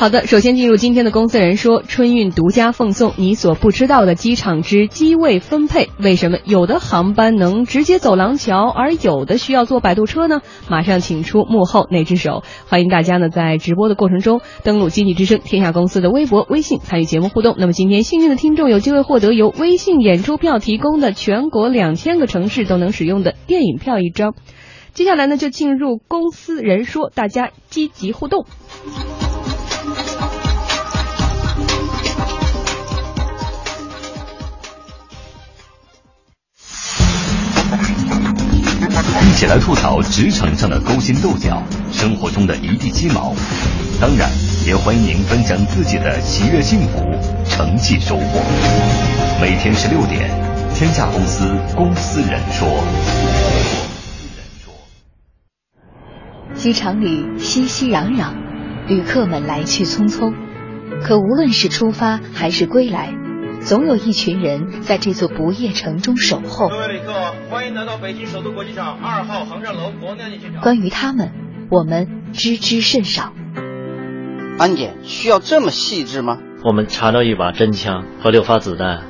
好的，首先进入今天的公司人说，春运独家奉送你所不知道的机场之机位分配。为什么有的航班能直接走廊桥，而有的需要坐摆渡车呢？马上请出幕后那只手，欢迎大家呢在直播的过程中登录经济之声天下公司的微博、微信参与节目互动。那么今天幸运的听众有机会获得由微信演出票提供的全国两千个城市都能使用的电影票一张。接下来呢就进入公司人说，大家积极互动。起来吐槽职场上的勾心斗角，生活中的一地鸡毛。当然，也欢迎您分享自己的喜悦、幸福、成绩、收获。每天十六点，天下公司公司人说。机场里熙熙攘攘，旅客们来去匆匆。可无论是出发还是归来，总有一群人在这座不夜城中守候。各位旅客，欢迎来到北京首都国际机场二号航站楼国内。关于他们，我们知之甚少。安检需要这么细致吗？我们查到一把真枪和六发子弹。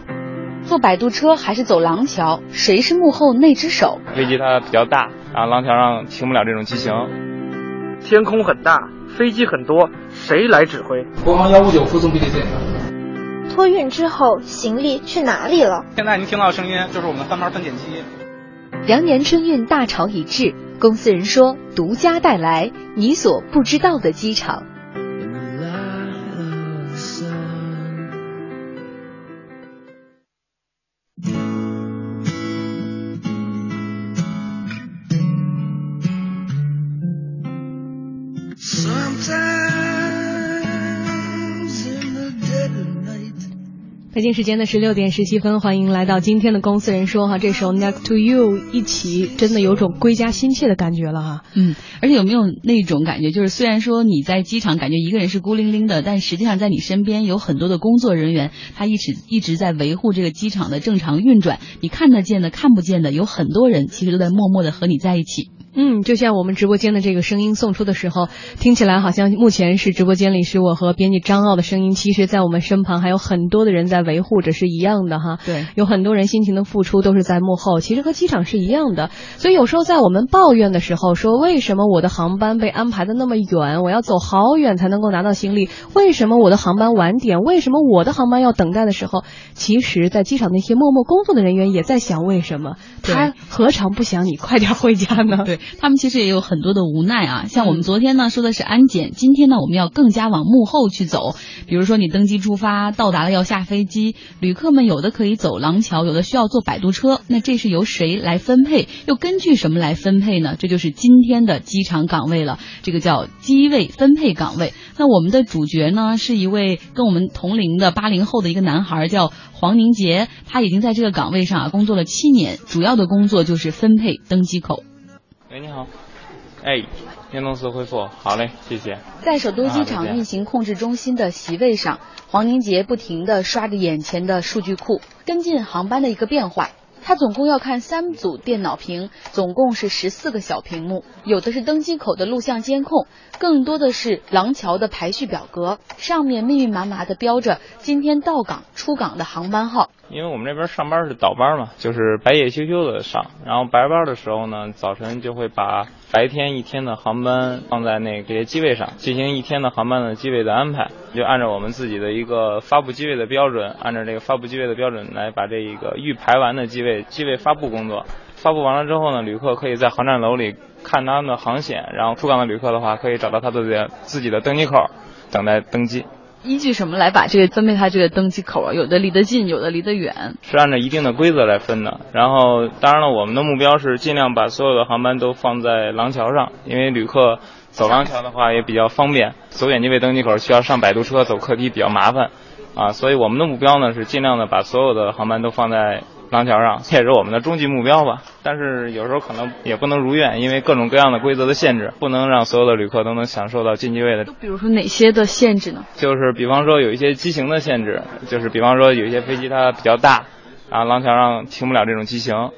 坐摆渡车还是走廊桥？谁是幕后那只手？飞机它比较大，然后廊桥上停不了这种机型。天空很大，飞机很多，谁来指挥？国航幺五九附送必须检查。托运之后，行李去哪里了？现在您听到的声音就是我们的三班分拣机。羊年春运大潮已至，公司人说独家带来你所不知道的机场。北京时间的十六点十七分，欢迎来到今天的公司人说哈，这首 Next to You 一起，真的有种归家心切的感觉了哈。嗯，而且有没有那种感觉，就是虽然说你在机场感觉一个人是孤零零的，但实际上在你身边有很多的工作人员，他一直一直在维护这个机场的正常运转。你看得见的、看不见的，有很多人其实都在默默的和你在一起。嗯，就像我们直播间的这个声音送出的时候，听起来好像目前是直播间里是我和编辑张傲的声音，其实，在我们身旁还有很多的人在维护着，是一样的哈。对，有很多人辛勤的付出都是在幕后，其实和机场是一样的。所以有时候在我们抱怨的时候，说为什么我的航班被安排的那么远，我要走好远才能够拿到行李？为什么我的航班晚点？为什么我的航班要等待的时候？其实，在机场那些默默工作的人员也在想，为什么他何尝不想你快点回家呢？对 他们其实也有很多的无奈啊。像我们昨天呢说的是安检，今天呢我们要更加往幕后去走。比如说你登机出发，到达了要下飞机，旅客们有的可以走廊桥，有的需要坐摆渡车。那这是由谁来分配？又根据什么来分配呢？这就是今天的机场岗位了，这个叫机位分配岗位。那我们的主角呢是一位跟我们同龄的八零后的一个男孩，叫黄宁杰，他已经在这个岗位上啊工作了七年，主要的工作就是分配登机口。喂，你好。哎，电动词恢复，好嘞，谢谢。在首都机场运行控制中心的席位上，黄宁杰不停地刷着眼前的数据库，跟进航班的一个变化。他总共要看三组电脑屏，总共是十四个小屏幕，有的是登机口的录像监控，更多的是廊桥的排序表格，上面密密麻麻的标着今天到港、出港的航班号。因为我们这边上班是倒班嘛，就是白夜休休的上，然后白班的时候呢，早晨就会把白天一天的航班放在那个机位上，进行一天的航班的机位的安排，就按照我们自己的一个发布机位的标准，按照这个发布机位的标准来把这一个预排完的机位机位发布工作。发布完了之后呢，旅客可以在航站楼里看他们的航线，然后出港的旅客的话，可以找到他的自己的登机口，等待登机。依据什么来把这个分配他这个登机口啊？有的离得近，有的离得远，是按照一定的规则来分的。然后，当然了，我们的目标是尽量把所有的航班都放在廊桥上，因为旅客走廊桥的话也比较方便，走远机位登机口需要上摆渡车、走客梯比较麻烦啊。所以我们的目标呢是尽量的把所有的航班都放在廊桥上，这也是我们的终极目标吧。但是有时候可能也不能如愿，因为各种各样的规则的限制，不能让所有的旅客都能享受到近机位的。比如说哪些的限制呢？就是比方说有一些机型的限制，就是比方说有一些飞机它比较大，然后廊桥上停不了这种机型。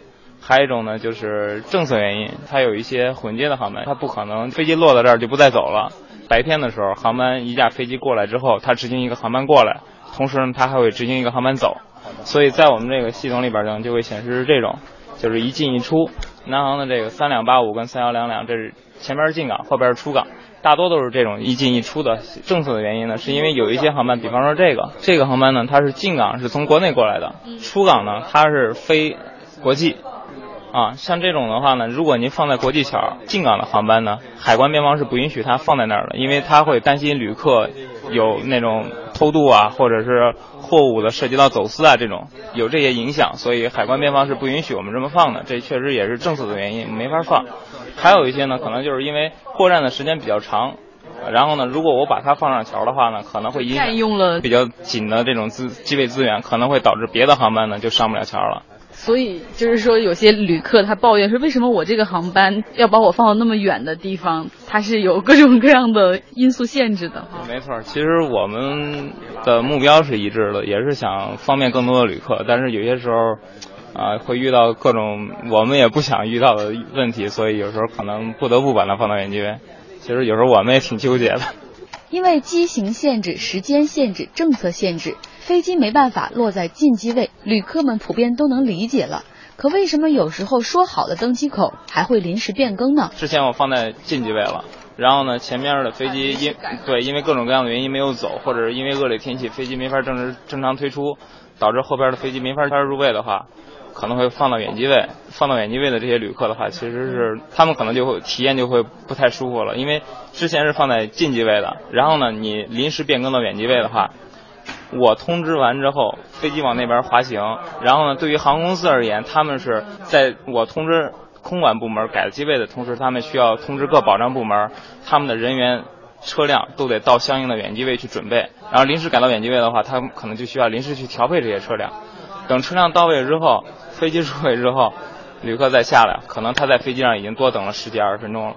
还有一种呢，就是政策原因，它有一些混接的航班，它不可能飞机落到这儿就不再走了。白天的时候，航班一架飞机过来之后，它执行一个航班过来，同时呢，它还会执行一个航班走。所以在我们这个系统里边呢，就会显示是这种，就是一进一出。南航的这个三两八五跟三幺两两，这是前边是进港，后边是出港，大多都是这种一进一出的。政策的原因呢，是因为有一些航班，比方说这个这个航班呢，它是进港是从国内过来的，出港呢它是飞国际。啊，像这种的话呢，如果您放在国际桥进港的航班呢，海关边防是不允许它放在那儿的，因为它会担心旅客有那种偷渡啊，或者是货物的涉及到走私啊这种有这些影响，所以海关边防是不允许我们这么放的。这确实也是政策的原因，没法放。还有一些呢，可能就是因为货站的时间比较长，然后呢，如果我把它放上桥的话呢，可能会占用了比较紧的这种资机位资源，可能会导致别的航班呢就上不了桥了。所以就是说，有些旅客他抱怨说，为什么我这个航班要把我放到那么远的地方？它是有各种各样的因素限制的。没错，其实我们的目标是一致的，也是想方便更多的旅客。但是有些时候，啊，会遇到各种我们也不想遇到的问题，所以有时候可能不得不把它放到远距离。其实有时候我们也挺纠结的。因为机型限制、时间限制、政策限制。飞机没办法落在近机位，旅客们普遍都能理解了。可为什么有时候说好的登机口还会临时变更呢？之前我放在近机位了，然后呢，前面的飞机因对因为各种各样的原因没有走，或者是因为恶劣天气飞机没法正正正常推出，导致后边的飞机没法入位的话，可能会放到远机位。放到远机位的这些旅客的话，其实是他们可能就会体验就会不太舒服了，因为之前是放在近机位的，然后呢，你临时变更到远机位的话。我通知完之后，飞机往那边滑行。然后呢，对于航空公司而言，他们是在我通知空管部门改机位的同时，他们需要通知各保障部门，他们的人员、车辆都得到相应的远机位去准备。然后临时改到远机位的话，他们可能就需要临时去调配这些车辆。等车辆到位之后，飞机入位之后，旅客再下来，可能他在飞机上已经多等了十几二十分钟了。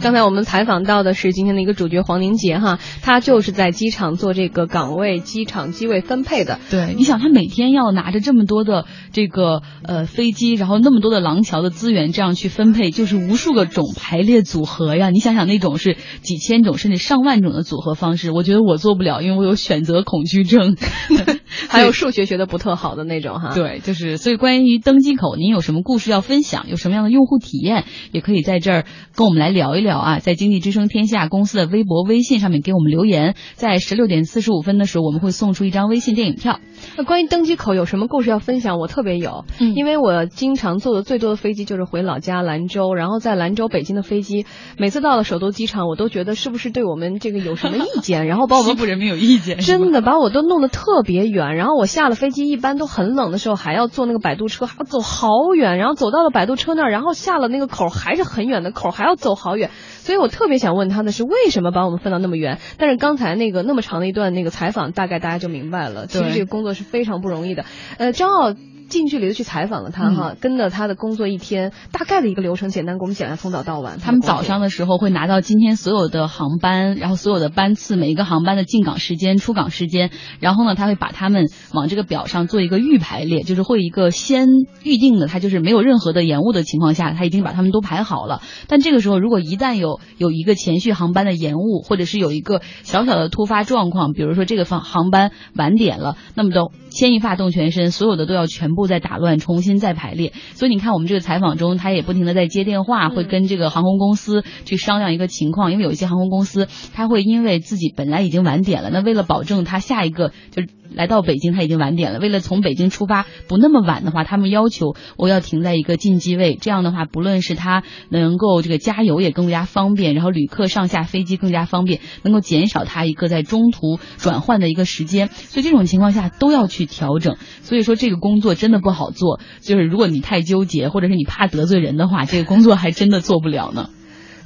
刚才我们采访到的是今天的一个主角黄宁杰哈，他就是在机场做这个岗位机场机位分配的。对，你想他每天要拿着这么多的这个呃飞机，然后那么多的廊桥的资源，这样去分配，就是无数个种排列组合呀。你想想那种是几千种甚至上万种的组合方式，我觉得我做不了，因为我有选择恐惧症，还有数学学的不特好的那种哈。对，就是所以关于登机口，您有什么故事要分享？有什么样的用户体验，也可以在这儿跟我们来聊一聊。啊，在经济之声天下公司的微博、微信上面给我们留言，在十六点四十五分的时候，我们会送出一张微信电影票。那关于登机口有什么故事要分享？我特别有，因为我经常坐的最多的飞机就是回老家兰州，然后在兰州、北京的飞机，每次到了首都机场，我都觉得是不是对我们这个有什么意见，然后把我们西部人民有意见，真的把我都弄得特别远。然后我下了飞机，一般都很冷的时候，还要坐那个摆渡车，还要走好远，然后走到了摆渡车那儿，然后下了那个口还是很远的口，还要走好远。所以我特别想问他的是，为什么把我们分到那么远？但是刚才那个那么长的一段那个采访，大概大家就明白了。其实这个工作是非常不容易的。呃，张傲。近距离的去采访了他哈，跟着他的工作一天，大概的一个流程，简单给我们讲一下，从早到晚。他们早上的时候会拿到今天所有的航班，然后所有的班次，每一个航班的进港时间、出港时间，然后呢，他会把他们往这个表上做一个预排列，就是会一个先预定的，他就是没有任何的延误的情况下，他已经把他们都排好了。但这个时候，如果一旦有有一个前续航班的延误，或者是有一个小小的突发状况，比如说这个航航班晚点了，那么都牵一发动全身，所有的都要全部。在打乱，重新再排列。所以你看，我们这个采访中，他也不停的在接电话，会跟这个航空公司去商量一个情况。因为有一些航空公司，他会因为自己本来已经晚点了，那为了保证他下一个就。来到北京，他已经晚点了。为了从北京出发不那么晚的话，他们要求我要停在一个进机位。这样的话，不论是他能够这个加油也更加方便，然后旅客上下飞机更加方便，能够减少他一个在中途转换的一个时间。所以这种情况下都要去调整。所以说这个工作真的不好做。就是如果你太纠结，或者是你怕得罪人的话，这个工作还真的做不了呢。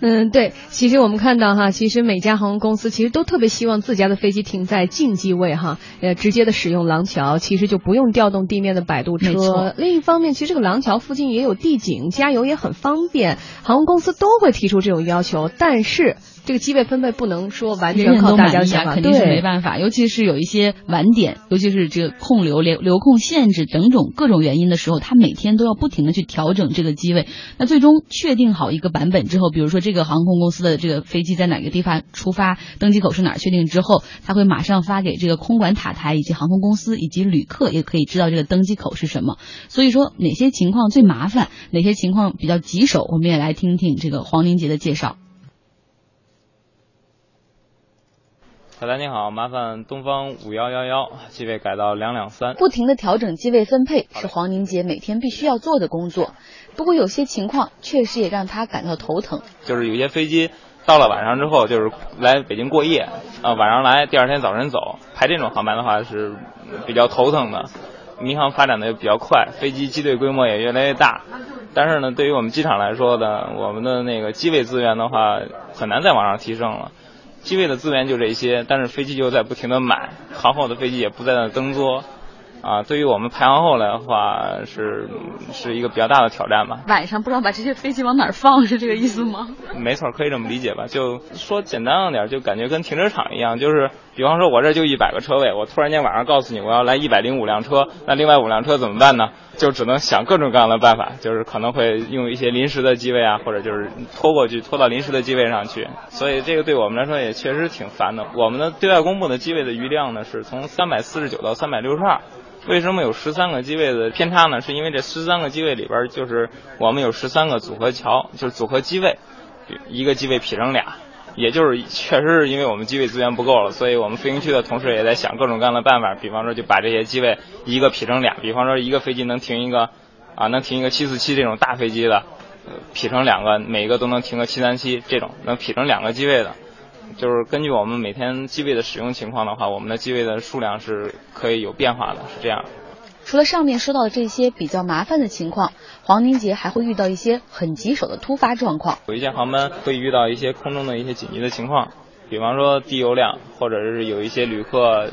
嗯，对，其实我们看到哈，其实每家航空公司其实都特别希望自家的飞机停在近机位哈，呃，直接的使用廊桥，其实就不用调动地面的摆渡车。另一方面，其实这个廊桥附近也有地景，加油也很方便，航空公司都会提出这种要求，但是。这个机位分配不能说完全靠大家想，肯定是没办法。尤其是有一些晚点，尤其是这个控流、流流控限制等种各种原因的时候，他每天都要不停的去调整这个机位。那最终确定好一个版本之后，比如说这个航空公司的这个飞机在哪个地方出发，登机口是哪儿，确定之后，他会马上发给这个空管塔台以及航空公司以及旅客，也可以知道这个登机口是什么。所以说哪些情况最麻烦，哪些情况比较棘手，我们也来听听这个黄玲杰的介绍。小丹你好，麻烦东方五幺幺幺机位改到两两三。不停的调整机位分配是黄宁杰每天必须要做的工作，不过有些情况确实也让他感到头疼。就是有些飞机到了晚上之后，就是来北京过夜，啊晚上来，第二天早晨走，排这种航班的话是比较头疼的。民航发展的也比较快，飞机机队规模也越来越大，但是呢，对于我们机场来说呢，我们的那个机位资源的话很难再往上提升了。机位的资源就这些，但是飞机就在不停的买，航后的飞机也不在那增多。啊，对于我们排行后来的话，是是一个比较大的挑战吧。晚上不知道把这些飞机往哪儿放，是这个意思吗？没错，可以这么理解吧。就说简单了点，就感觉跟停车场一样，就是比方说我这就一百个车位，我突然间晚上告诉你我要来一百零五辆车，那另外五辆车怎么办呢？就只能想各种各样的办法，就是可能会用一些临时的机位啊，或者就是拖过去，拖到临时的机位上去。所以这个对我们来说也确实挺烦的。我们的对外公布的机位的余量呢，是从三百四十九到三百六十二。为什么有十三个机位的偏差呢？是因为这十三个机位里边，就是我们有十三个组合桥，就是组合机位，一个机位劈成俩，也就是确实是因为我们机位资源不够了，所以我们飞行区的同事也在想各种各样的办法，比方说就把这些机位一个劈成俩，比方说一个飞机能停一个啊，能停一个七四七这种大飞机的，劈成两个，每一个都能停个七三七这种，能劈成两个机位的。就是根据我们每天机位的使用情况的话，我们的机位的数量是可以有变化的，是这样。除了上面说到的这些比较麻烦的情况，黄宁杰还会遇到一些很棘手的突发状况。有一些航班会遇到一些空中的一些紧急的情况，比方说低油量，或者是有一些旅客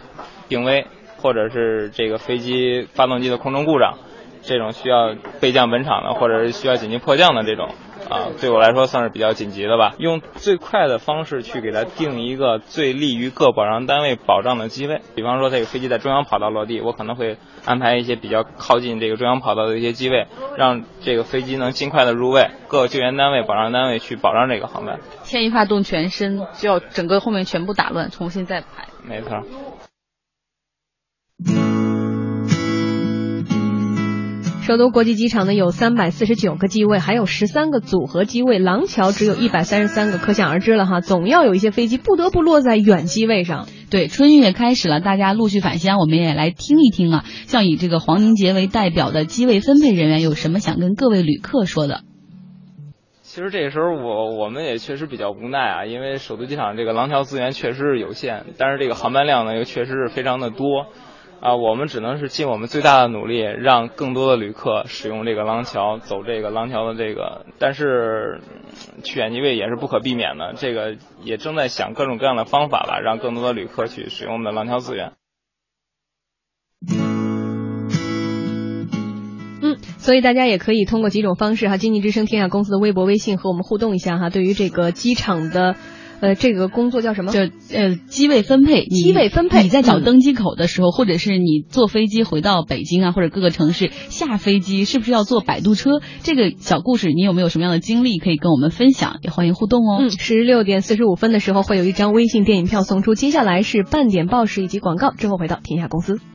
病危，或者是这个飞机发动机的空中故障，这种需要备降本场的，或者是需要紧急迫降的这种。啊，对我来说算是比较紧急的吧。用最快的方式去给它定一个最利于各保障单位保障的机位。比方说，这个飞机在中央跑道落地，我可能会安排一些比较靠近这个中央跑道的一些机位，让这个飞机能尽快的入位。各救援单位、保障单位去保障这个航班。牵一发动全身，就要整个后面全部打乱，重新再排。没错。首都国际机场呢有三百四十九个机位，还有十三个组合机位，廊桥只有一百三十三个，可想而知了哈。总要有一些飞机不得不落在远机位上。对，春运也开始了，大家陆续返乡，我们也来听一听啊。像以这个黄宁杰为代表的机位分配人员有什么想跟各位旅客说的？其实这个时候我我们也确实比较无奈啊，因为首都机场这个廊桥资源确实是有限，但是这个航班量呢又确实是非常的多。啊，我们只能是尽我们最大的努力，让更多的旅客使用这个廊桥，走这个廊桥的这个。但是，去远机位也是不可避免的，这个也正在想各种各样的方法吧，让更多的旅客去使用我们的廊桥资源。嗯，所以大家也可以通过几种方式哈，经济之声天下公司的微博、微信和我们互动一下哈。对于这个机场的。呃，这个工作叫什么？就呃，机位分配。机位分配。你在找登机口的时候，或者是你坐飞机回到北京啊，或者各个城市下飞机，是不是要坐摆渡车？这个小故事，你有没有什么样的经历可以跟我们分享？也欢迎互动哦。嗯，十六点四十五分的时候会有一张微信电影票送出。接下来是半点报时以及广告，之后回到天下公司。